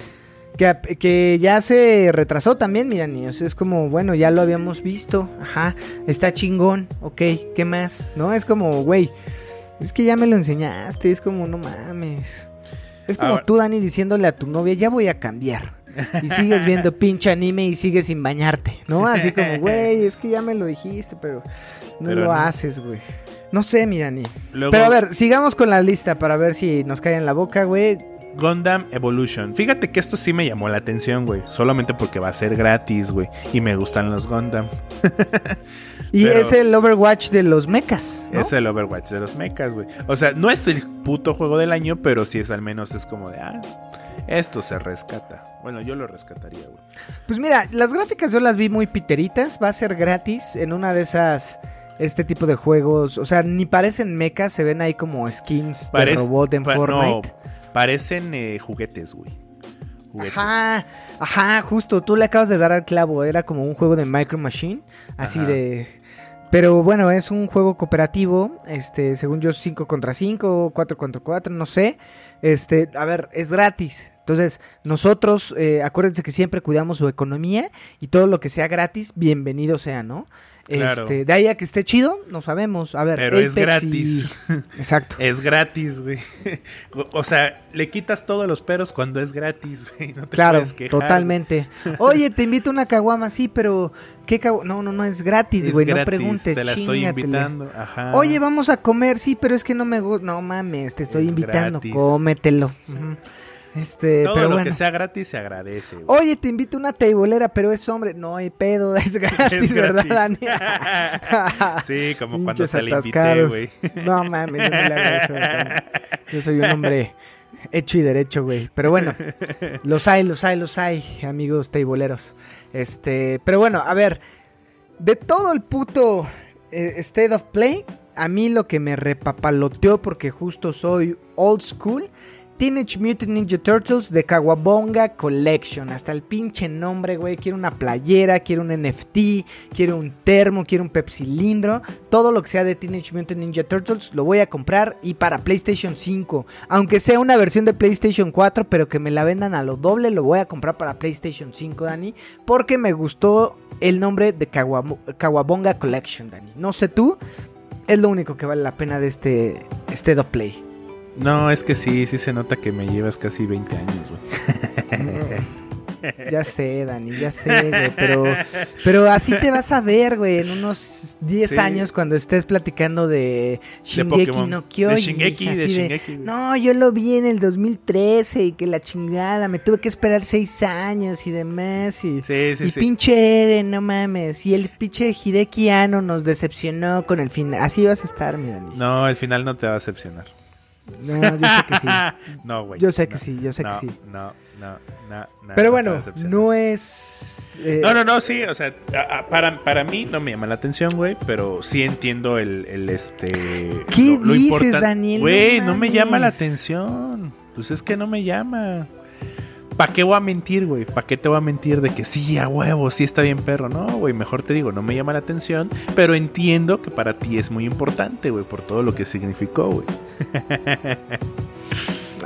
que, que ya se retrasó también, mira, niños. Es como, bueno, ya lo habíamos visto. Ajá, está chingón. Ok, ¿qué más? ¿No? Es como, güey, es que ya me lo enseñaste. Es como, no mames. Es como Ahora- tú, Dani, diciéndole a tu novia, ya voy a cambiar. Y sigues viendo pinche anime y sigues sin bañarte, ¿no? Así como, güey, es que ya me lo dijiste, pero no Pero lo no. haces, güey. No sé, mi Dani. Luego, Pero a ver, sigamos con la lista para ver si nos cae en la boca, güey. Gundam Evolution. Fíjate que esto sí me llamó la atención, güey. Solamente porque va a ser gratis, güey. Y me gustan los Gundam. Y es el Overwatch de los mechas, ¿no? Es el Overwatch de los mechas, güey. O sea, no es el puto juego del año, pero sí es al menos es como de, ah, esto se rescata. Bueno, yo lo rescataría, güey. Pues mira, las gráficas yo las vi muy piteritas. Va a ser gratis en una de esas. Este tipo de juegos. O sea, ni parecen mechas, se ven ahí como skins de robot en Fortnite. no, parecen eh, juguetes, güey. Juguetes. Ajá, ajá, justo, tú le acabas de dar al clavo, era como un juego de Micro Machine, así Ajá. de... Pero bueno, es un juego cooperativo, este, según yo 5 contra 5, 4 contra 4, no sé. Este, a ver, es gratis. Entonces, nosotros, eh, acuérdense que siempre cuidamos su economía y todo lo que sea gratis, bienvenido sea, ¿no? Claro. Este, de ahí a que esté chido, no sabemos. A ver, Pero es y- gratis. Exacto. Es gratis, güey. O sea, le quitas todos los peros cuando es gratis, güey. No te Claro, puedes quejar. totalmente. Oye, te invito a una caguama, sí, pero ¿qué caguama? No, no, no, es gratis, Es güey, no preguntes, Te la estoy chingatele. invitando. Ajá. Oye, vamos a comer, sí, pero es que no me gusta. No mames, te estoy Es invitando, gratis. cómetelo. Ujú. Este, todo pero lo bueno. que sea gratis se agradece, güey. Oye, te invito a una teibolera, pero es hombre. No hay pedo, es gratis, Es ¿verdad, Dani? Sí, como cuando Pinches te la invité, atascados. güey. No mames, yo no le Dani. Yo soy un hombre hecho y derecho, güey. Pero bueno, los hay, los hay, los hay, amigos teiboleros. Este, pero bueno, a ver, de todo el puto eh, State of Play, a mí lo que me repapaloteó porque justo soy old school. Teenage Mutant Ninja Turtles de Kawabonga Collection. Hasta el pinche nombre, güey. Quiero una playera, quiero un NFT, quiero un termo, quiero un pepsilindro. Todo lo que sea de Teenage Mutant Ninja Turtles lo voy a comprar y para PlayStation 5. Aunque sea una versión de PlayStation 4, pero que me la vendan a lo doble, lo voy a comprar para PlayStation 5, Dani. Porque me gustó el nombre de Kawabonga Collection, Dani. No sé tú, es lo único que vale la pena de este of Play. No, es que sí, sí se nota que me llevas casi 20 años, güey. Ya sé, Dani, ya sé, güey, pero, pero así te vas a ver, güey, en unos 10 Sí. años cuando estés platicando de Shingeki no De Kyoji. Shingeki, de Shingeki, no, yo lo vi en el 2013 y que la chingada, me tuve que esperar 6 años y demás y... Sí, sí, y pinche Eren, no mames. Y el pinche Hideki Anno nos decepcionó con el final. Así vas a estar, mi Dani. No, el final no te va a decepcionar. No, yo sé que sí. no, güey. Yo sé que sí, yo sé no, que sí. No, no, no, no. Pero bueno, no es... eh, No, no, no, sí, o sea, para, para mí no me llama la atención, güey, pero sí entiendo el, el este... ¿Qué dices, Daniel? Güey, No me llama la atención. Pues es que no me llama. ¿Para qué voy a mentir, güey? ¿Para qué te voy a mentir de que sí, a huevo, sí está bien perro? No, güey, mejor te digo, no me llama la atención, pero entiendo que para ti es muy importante, güey, por todo lo que significó, güey.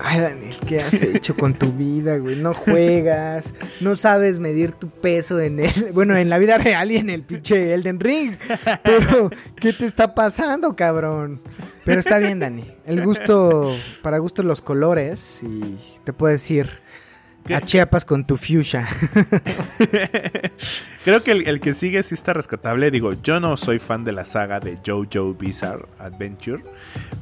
Ay, Daniel, ¿qué has hecho con tu vida, güey? No juegas, no sabes medir tu peso en el, bueno, en la vida real y en el pinche Elden Ring. Pero, ¿qué te está pasando, cabrón? Pero está bien, Dani. El gusto, para gusto los colores y te puedes ir ¿Qué? a Chiapas con tu fuchsia. Creo que el, el que sigue sí está rescatable. Digo, yo no soy fan de la saga de JoJo Bizarre Adventure.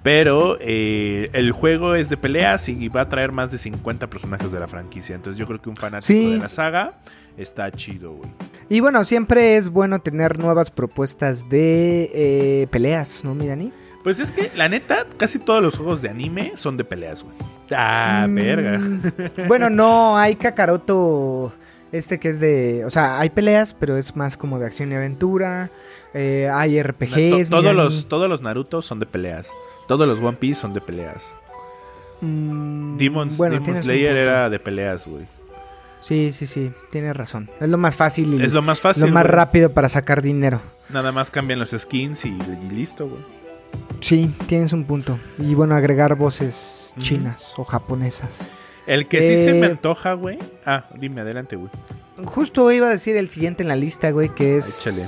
Pero eh, el juego es de peleas y va a traer más de 50 personajes de la franquicia. Entonces yo creo que un fanático Sí. de la saga está chido, güey. Y bueno, siempre es bueno tener nuevas propuestas de eh, peleas, ¿no, mi Dani? Pues es que, la neta, casi todos los juegos de anime son de peleas, güey. Ah, Mm, verga. Bueno, no, hay Kakaroto, este que es de, o sea, hay peleas, pero es más como de acción y aventura. eh, hay To- RPGs. todos, los, todos los Naruto son de peleas. Todos los One Piece son de peleas. Mm, Demon, bueno, Demon tienes un Slayer era de peleas, güey. Sí, sí, sí, tienes razón. Es lo más fácil y Es lo más fácil. lo más güey. rápido para sacar dinero. Nada más cambian los skins y, y listo, güey. Sí, tienes un punto. Y bueno, agregar voces chinas o japonesas. El que sí se Eh, me antoja, güey. Ah, dime, adelante, güey. Justo iba a decir el siguiente en la lista, güey, que es... Échale.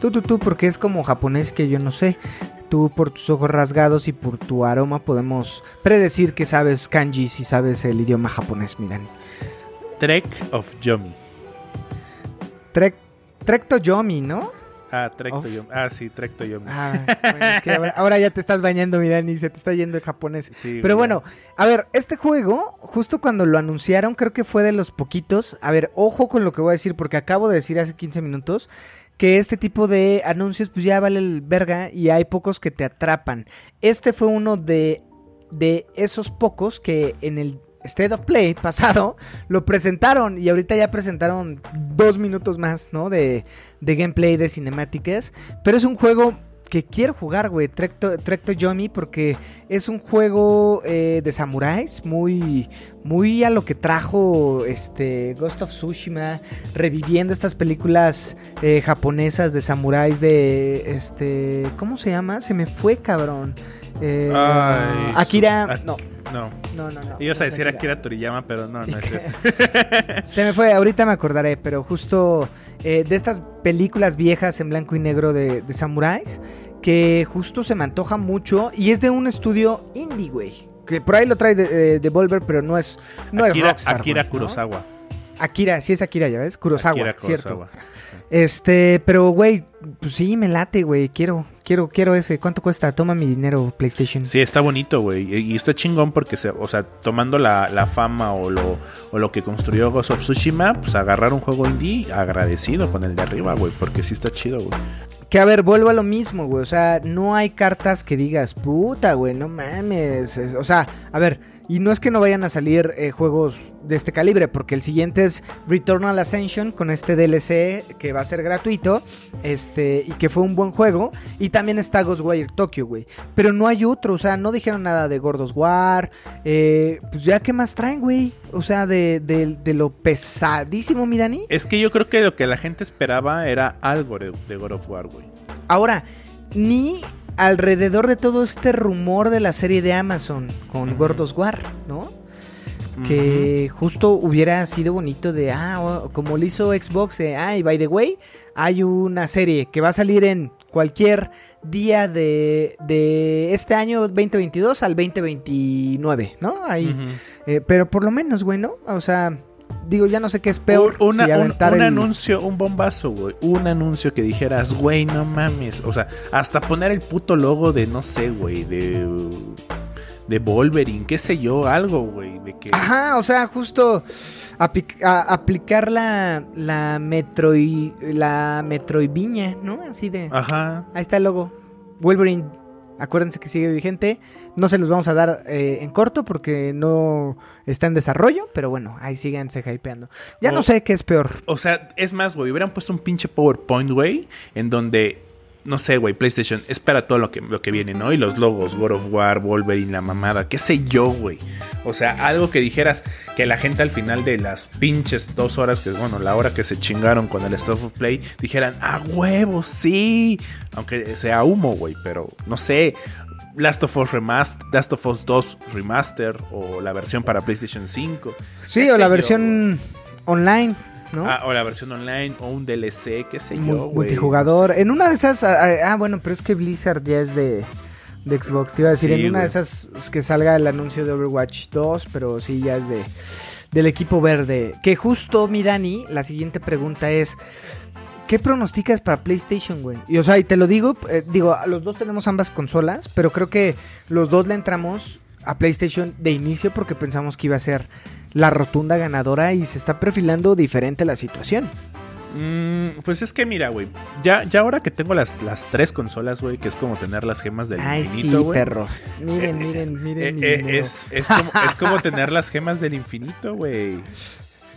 Tú, tú, tú, porque es como japonés que yo no sé. Tú por tus ojos rasgados y por tu aroma podemos predecir que sabes kanji si sabes el idioma japonés, mi Dani. Trek of Yomi. Trek, Trek to Yomi, ¿no? Ah, Trek Of. to Yomi. Ah, sí, Trek to Yomi. Ah, bueno, es que ahora, ahora ya te estás bañando, mi Dani, se te está yendo el japonés. Sí, Pero bueno, a ver, este juego, justo cuando lo anunciaron, creo que fue de los poquitos. A ver, ojo con lo que voy a decir, porque acabo de decir hace 15 minutos que este tipo de anuncios, pues ya vale el verga y hay pocos que te atrapan. Este fue uno de, de esos pocos que en el State of Play pasado lo presentaron y ahorita ya presentaron dos minutos más, ¿no? De, de gameplay, de cinemáticas. Pero es un juego que quiero jugar, güey, Trek to, Trek to Yomi, porque es un juego eh, de samuráis muy, muy a lo que trajo este Ghost of Tsushima, reviviendo estas películas eh, japonesas de samuráis de, este, ¿cómo se llama? Se me fue, cabrón. Eh, Ay, Akira, no, No. no, no, no. Ibas a no es decir Akira Toriyama, pero no, no es eso. se me fue, ahorita me acordaré, pero justo eh, de estas películas viejas en blanco y negro de, de samuráis, que justo se me antoja mucho y es de un estudio indie, güey. Que por ahí lo trae de, eh, Devolver, pero no es, no es Akira, Rockstar, Akira güey, ¿no? Kurosawa. Akira, sí es Akira, ya ves, Kurosawa, Akira cierto. Kurosawa. Este, pero güey, pues sí, me late, güey, quiero, quiero, quiero ese. ¿Cuánto cuesta? Toma mi dinero, PlayStation. Sí, está bonito, güey. Y está chingón porque, se, o sea, tomando la, la fama o lo, o lo que construyó Ghost of Tsushima, pues agarrar un juego indie agradecido con el de arriba, güey. Porque sí está chido, güey. Que a ver, vuelvo a lo mismo, güey. O sea, no hay cartas que digas, puta, güey, no mames. Es- o sea, a ver, y no es que no vayan a salir eh, juegos de este calibre, porque el siguiente es Returnal Ascension con este DLC que va a ser gratuito, este, y que fue un buen juego. Y también está Ghostwire Tokyo, güey. Pero no hay otro, o sea, no dijeron nada de Gordos War. eh, pues ya, ¿qué más traen, güey? O sea, de, de- de lo pesadísimo, mi Dani. Es que yo creo que lo que la gente esperaba era algo de, de God of War, güey. Ahora, ni alrededor de todo este rumor de la serie de Amazon con. Gordos War, ¿no? Que justo hubiera sido bonito de, ah, como lo hizo Xbox, de, ah, y by the way, hay una serie que va a salir en cualquier día de, de este año 2022 al 2029, ¿no? Ahí, eh, pero por lo menos, güey, ¿no? O sea, digo, ya no sé qué es peor. Un, una- si un- aventar un el- anuncio, un bombazo, güey. Un anuncio que dijeras, güey, no mames. O sea, hasta poner el puto logo de, no sé, güey, de. De Wolverine, qué sé yo, algo, güey. De que. Ajá, o sea, justo aplicar la, la Metroid, la Metroidviña, ¿no? Así de, Ajá. ahí está el logo. Wolverine Acuérdense que sigue vigente. No se los vamos a dar eh, en corto porque no está en desarrollo, pero bueno, ahí síganse hypeando. Ya no sé qué es peor. O sea, es más, güey, hubieran puesto un pinche PowerPoint, güey, en donde, no sé, güey, PlayStation espera todo lo que, lo que viene, ¿no? Y los logos, God of War, Wolverine, la mamada, qué sé yo, güey. O sea, algo que dijeras que la gente al final de las pinches dos horas, que bueno, la hora que se chingaron con el Stuff of Play, dijeran, ah, huevo, sí. Aunque sea humo, güey, pero no sé. Last of Us Remaster, Last of Us 2 Remaster o la versión para PlayStation 5. Sí, o la versión online, ¿no? Ah, o la versión online o un DLC, qué sé yo, güey. multijugador. En una de esas. Ah, ah, bueno, pero es que Blizzard ya es de, de Xbox. Te iba a decir, Sí, en una de esas es que salga el anuncio de Overwatch 2, pero sí, ya es de del equipo verde. Que justo, mi Dani, la siguiente pregunta es. ¿Qué pronosticas para PlayStation, güey? Y o sea, y te lo digo, eh, digo, los dos tenemos ambas consolas, pero creo que los dos le entramos a PlayStation de inicio porque pensamos que iba a ser la rotunda ganadora y se está perfilando diferente la situación. Mm, pues es que mira, güey. Ya, ya ahora que tengo las, las tres consolas, güey, que es como tener las gemas del Ay, sí, infinito, güey. perro. Miren, Eh, miren, miren. Eh, mi dinero. es, es, como, es como tener las gemas del infinito, güey.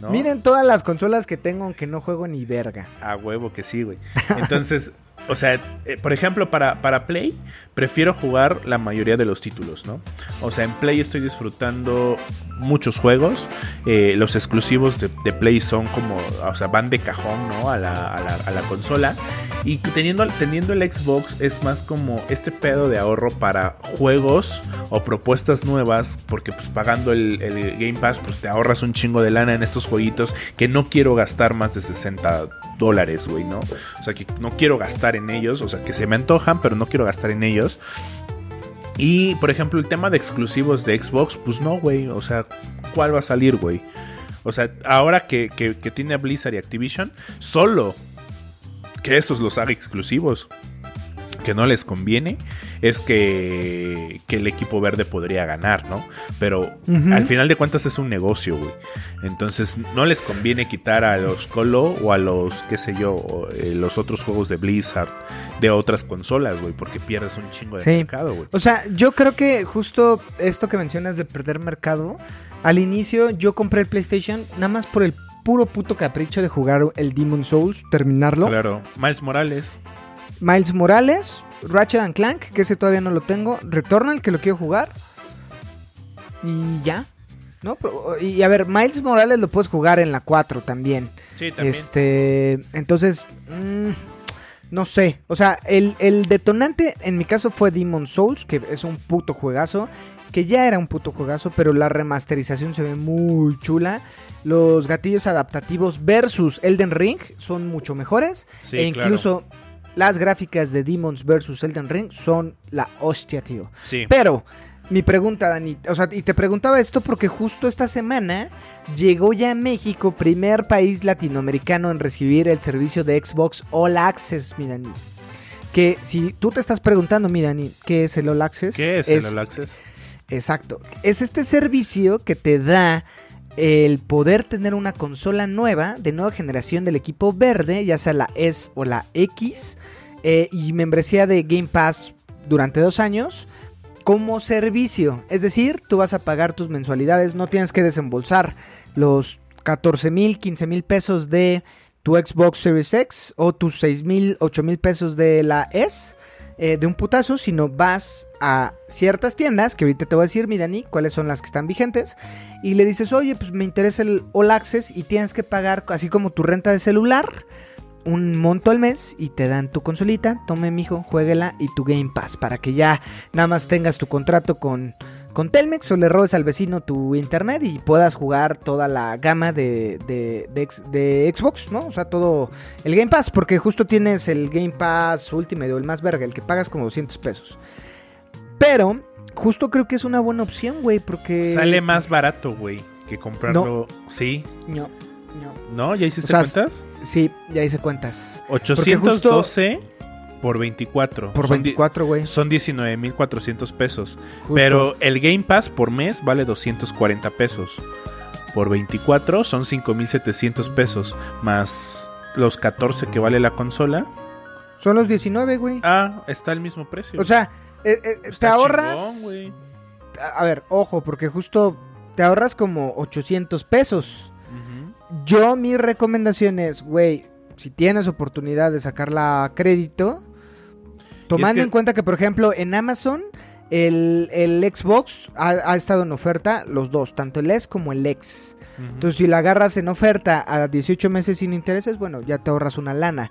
¿No? Miren todas las consolas que tengo, aunque no juego ni verga. A huevo que sí, güey. Entonces, o sea, eh, por ejemplo, para, para Play, prefiero jugar la mayoría de los títulos, ¿no? O sea, en Play estoy disfrutando muchos juegos. eh, los exclusivos de, Play son como, o sea, van de cajón, ¿no? A la, a la, a la consola. Y teniendo, teniendo el Xbox es más como este pedo de ahorro para juegos o propuestas nuevas, porque pues pagando el, el Game Pass, pues te ahorras un chingo de lana en estos jueguitos que no quiero gastar más de 60 dólares, güey, ¿no? O sea, que no quiero gastar en ellos, o sea, que se me antojan, pero no quiero gastar en ellos. Y, por ejemplo, el tema de exclusivos de Xbox, pues no, güey, o sea, ¿cuál va a salir, güey? O sea, ahora que, que, que tiene Blizzard y Activision, solo que esos los haga exclusivos que no les conviene es que, que el equipo verde podría ganar, ¿no? Pero al final de cuentas es un negocio, güey. Entonces no les conviene quitar a los Colo o a los, qué sé yo, o, eh, los otros juegos de Blizzard de otras consolas, güey, porque pierdes un chingo de Sí. mercado, güey. O sea, yo creo que justo esto que mencionas de perder mercado, al inicio yo compré el PlayStation nada más por el puro puto capricho de jugar el Demon Souls, terminarlo. Claro, Miles Morales. Miles Morales, Ratchet and Clank, que ese todavía no lo tengo, Returnal, que lo quiero jugar. Y ya. ¿No? Y a ver, Miles Morales lo puedes jugar en la 4 también. Sí, también. Este, entonces, mm, no sé. O sea, el, el detonante en mi caso fue Demon Souls, que es un puto juegazo. Que ya era un puto juegazo, pero la remasterización se ve muy chula. Los gatillos adaptativos versus Elden Ring son mucho mejores. Sí, e incluso las gráficas de Demons versus Elden Ring son la hostia, tío. Sí. Pero, mi pregunta, Dani, o sea, y te preguntaba esto porque justo esta semana llegó ya a México, primer país latinoamericano en recibir el servicio de Xbox All Access, mi Dani. Que si tú te estás preguntando, mi Dani, ¿qué es el All Access? ¿Qué es, el All Access? Exacto. Es este servicio que te da el poder tener una consola nueva de nueva generación del equipo verde, ya sea la S o la X, eh, y membresía de Game Pass durante dos años como servicio. Es decir, tú vas a pagar tus mensualidades, no tienes que desembolsar los 14 mil, 15 mil pesos de tu Xbox Series X o tus 6 mil, 8 mil pesos de la S eh, de un putazo, sino vas a ciertas tiendas, que ahorita te voy a decir, mi Dani, cuáles son las que están vigentes, y le dices, oye, pues me interesa el All Access y tienes que pagar, así como tu renta de celular, un monto al mes y te dan tu consolita, tome mijo, jueguela y tu Game Pass, para que ya nada más tengas tu contrato con, con Telmex o le robes al vecino tu internet y puedas jugar toda la gama de, de, de Xbox, ¿no? O sea, todo el Game Pass, porque justo tienes el Game Pass Ultimate o el más verga, el que pagas como 200 pesos. Pero, justo creo que es una buena opción, güey, porque... Sale más barato, güey, que comprarlo. Sí, No, no. ¿no? ¿Ya hiciste O sea, cuentas? Sí, ya hice cuentas. 812 por 24. Por Son di- 24, güey. Son 19.400 pesos. Justo. Pero el Game Pass por mes vale 240 pesos. Por 24 son 5.700 pesos. Más los 14 que vale la consola. Son los 19, güey. Ah, está el mismo precio. O sea, eh, eh, te Está ahorras. chingón, a ver, ojo, porque justo te ahorras como 800 pesos. Ujú. Yo, mi recomendación es, güey, si tienes oportunidad de sacarla a crédito, tomando que- en cuenta que, por ejemplo, en Amazon, el, el Xbox ha, ha estado en oferta, los dos, tanto el S como el X. Entonces, si la agarras en oferta a 18 meses sin intereses, bueno, ya te ahorras una lana.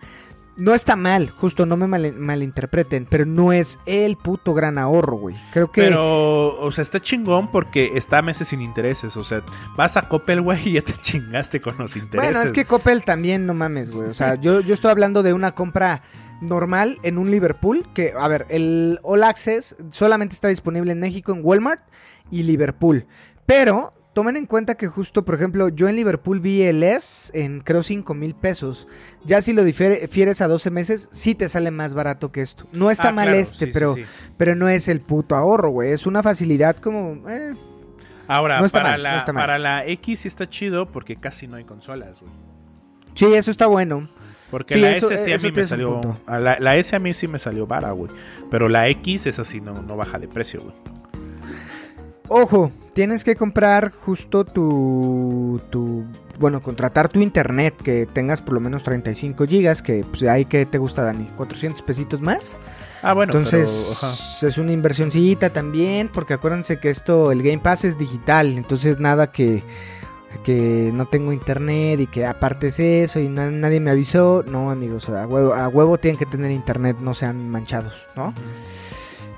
No está mal, justo no me mal- malinterpreten, pero no es el puto gran ahorro, güey. Creo que... Pero, o sea, está chingón porque está a meses sin intereses. O sea, vas a Coppel, güey, y ya te chingaste con los intereses. Bueno, es que Coppel también, no mames, güey. O sea, yo, yo estoy hablando de una compra normal en un Liverpool. Que, a ver, el All Access solamente está disponible en México, en Walmart y Liverpool. Pero tomen en cuenta que justo, por ejemplo, yo en Liverpool vi el S en creo 5 mil pesos. Ya si lo difiere- difieres a 12 meses, sí te sale más barato que esto. No está Ah, mal claro, este, sí, pero, sí. pero no es el puto ahorro, güey. Es una facilidad como... eh, Ahora, no para, mal, la, no para la X sí está chido porque casi no hay consolas, güey. Sí, eso está bueno. Porque Sí, la eso- S sí a eso mí me salió. La, la S a mí sí me salió vara, güey. Pero la X, esa sí no, no baja de precio, güey. Ojo, tienes que comprar justo tu, tu, bueno, contratar tu internet que tengas por lo menos 35 gigas, que pues ahí que te gusta, Dani, 400 pesitos más. Ah, bueno, Entonces pero, es una inversioncita también, porque acuérdense que esto, el Game Pass es digital, entonces nada que, que no tengo internet y que aparte es eso y na- nadie me avisó. No, amigos, a huevo, a huevo tienen que tener internet, no sean manchados, ¿no?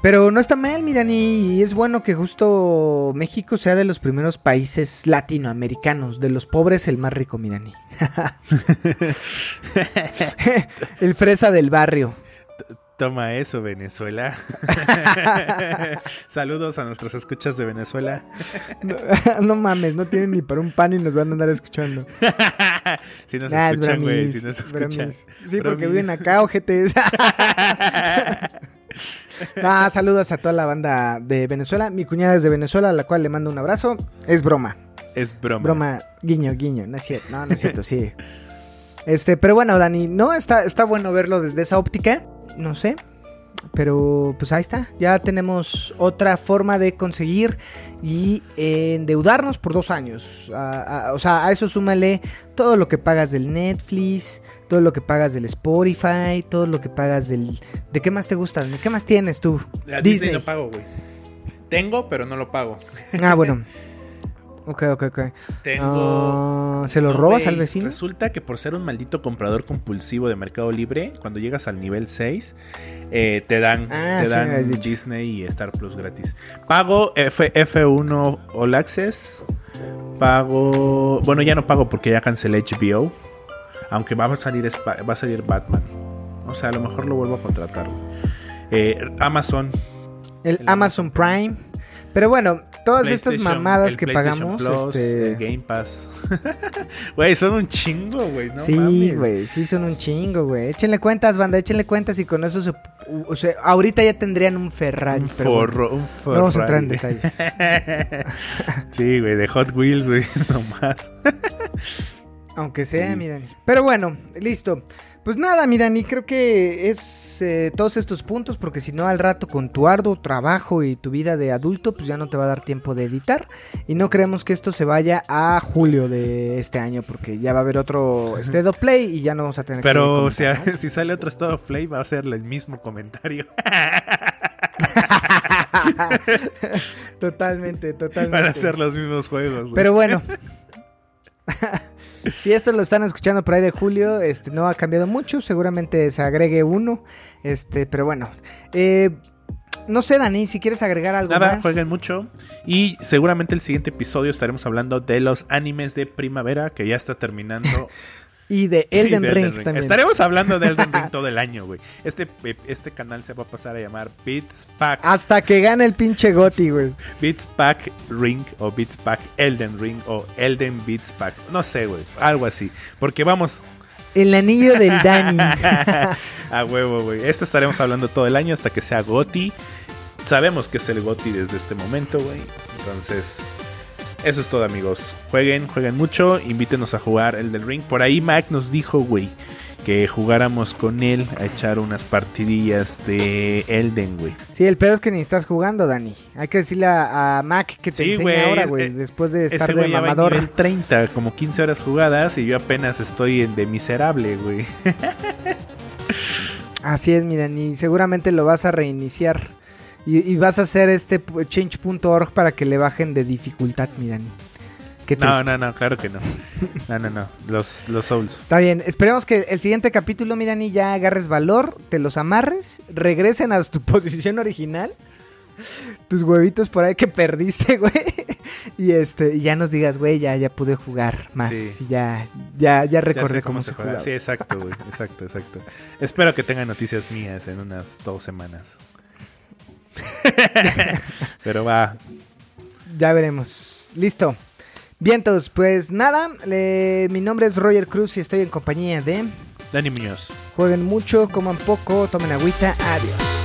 Pero no está mal, mi Dani, y es bueno que justo México sea de los primeros países latinoamericanos, de los pobres el más rico, mi Dani. el fresa del barrio. Toma eso, Venezuela. Saludos a nuestros escuchas de Venezuela. No, no mames, no tienen ni para un pan y nos van a andar escuchando. Si nos Nah, es escuchan, güey. Si nos es escuchan. bromis. Sí, porque viven acá, ojetes. Nah, saludos a toda la banda de Venezuela. Mi cuñada es de Venezuela, a la cual le mando un abrazo. Es broma. Es broma. Broma, guiño, guiño. No es cierto, no, no es cierto, sí. Este, pero bueno, Dani, no, está, está bueno verlo desde esa óptica. No sé. Pero pues ahí está. Ya tenemos otra forma de conseguir y endeudarnos por dos años. A- a- o sea, a eso súmale todo lo que pagas del Netflix, todo lo que pagas del Spotify, todo lo que pagas del... ¿De qué más te gusta? ¿De qué más tienes tú? A Disney no pago, güey. Tengo, pero no lo pago. Ah, bueno. Ok, ok, ok. Tengo. Ah, ¿Se lo robas al vecino? Resulta que por ser un maldito comprador compulsivo de Mercado Libre, cuando llegas al nivel 6, eh, te dan, Ah, te sí dan. Disney y Star Plus gratis. Pago F, F1 All Access. Pago. Bueno, ya no pago porque ya cancelé HBO. Aunque va a salir, va a salir Batman. O sea, a lo mejor lo vuelvo a contratar. Eh, Amazon. El el Amazon Prime. Pero bueno, todas estas mamadas que pagamos. Plus, este... el Game Pass. Güey, son un chingo, güey. No sí, güey, sí son un chingo, güey. Échenle cuentas, banda, échenle cuentas y con eso se... O sea, ahorita ya tendrían un Ferrari. Un pero bueno, forro, un no Ferrari. vamos a entrar en detalles. sí, güey, de Hot Wheels, güey, nomás. Aunque sea, Sí. mi Dani. Pero bueno, listo. Pues nada, mi Dani, creo que es eh, todos estos puntos, porque si no al rato con tu arduo trabajo y tu vida de adulto, pues ya no te va a dar tiempo de editar. Y no queremos que esto se vaya a julio de este año, porque ya va a haber otro State of Play y ya no vamos a tener Pero que si, comentar, ¿no? si sale otro estado Play, va a ser el mismo comentario. totalmente, totalmente. Van a ser los mismos juegos. güey. Pero bueno. si esto lo están escuchando por ahí de julio, este no ha cambiado mucho, seguramente se agregue uno. Este, pero bueno. Eh, no sé, Dani, si quieres agregar algo Nada, más. jueguen mucho. Y seguramente el siguiente episodio estaremos hablando de los animes de primavera, que ya está terminando. Y de Y Elden, de Ring también. Estaremos hablando de Elden Ring todo el año, güey. Este, este canal se va a pasar a llamar Beats Pack. Hasta que gane el pinche Goti, güey. Beats Pack Ring o Beats Pack Elden Ring o Elden Beats Pack. No sé, güey. Algo así. Porque vamos El anillo del Dani. a huevo, güey. Esto estaremos hablando todo el año hasta que sea Goti. Sabemos que es el Goti desde este momento, güey. Entonces, eso es todo, amigos. Jueguen, jueguen mucho. Invítenos a jugar Elden Ring. Por ahí Mac nos dijo, güey, que jugáramos con él a echar unas partidillas de Elden, güey. Sí, el pedo es que ni estás jugando, Dani. Hay que decirle a, a Mac que te Sí, enseñe ahora, güey, eh, después de estar Ese de mamador. nivel 30, como 15 horas jugadas y yo apenas estoy en de miserable, güey. Así es, mi Dani. Seguramente lo vas a reiniciar. Y, y vas a hacer este change.org para que le bajen de dificultad, mi Dani. No, no, no, claro que no. No, no, no. Los, los Souls. Está bien, esperemos que el siguiente capítulo, mi Dani, ya agarres valor, te los amarres, regresen a tu posición original, tus huevitos por ahí que perdiste, güey, y este, y ya nos digas, güey, ya, ya pude jugar más, Sí. ya, ya, ya Ya recordé sé cómo, se juega. Sí, exacto, güey. Exacto, exacto. Espero que tengan noticias mías en unas dos semanas. Pero va. Ya veremos. Listo. Vientos, pues nada, le- mi nombre es Roger Cruz y estoy en compañía de... Dani Muñoz. Jueguen mucho, coman poco, tomen agüita, adiós.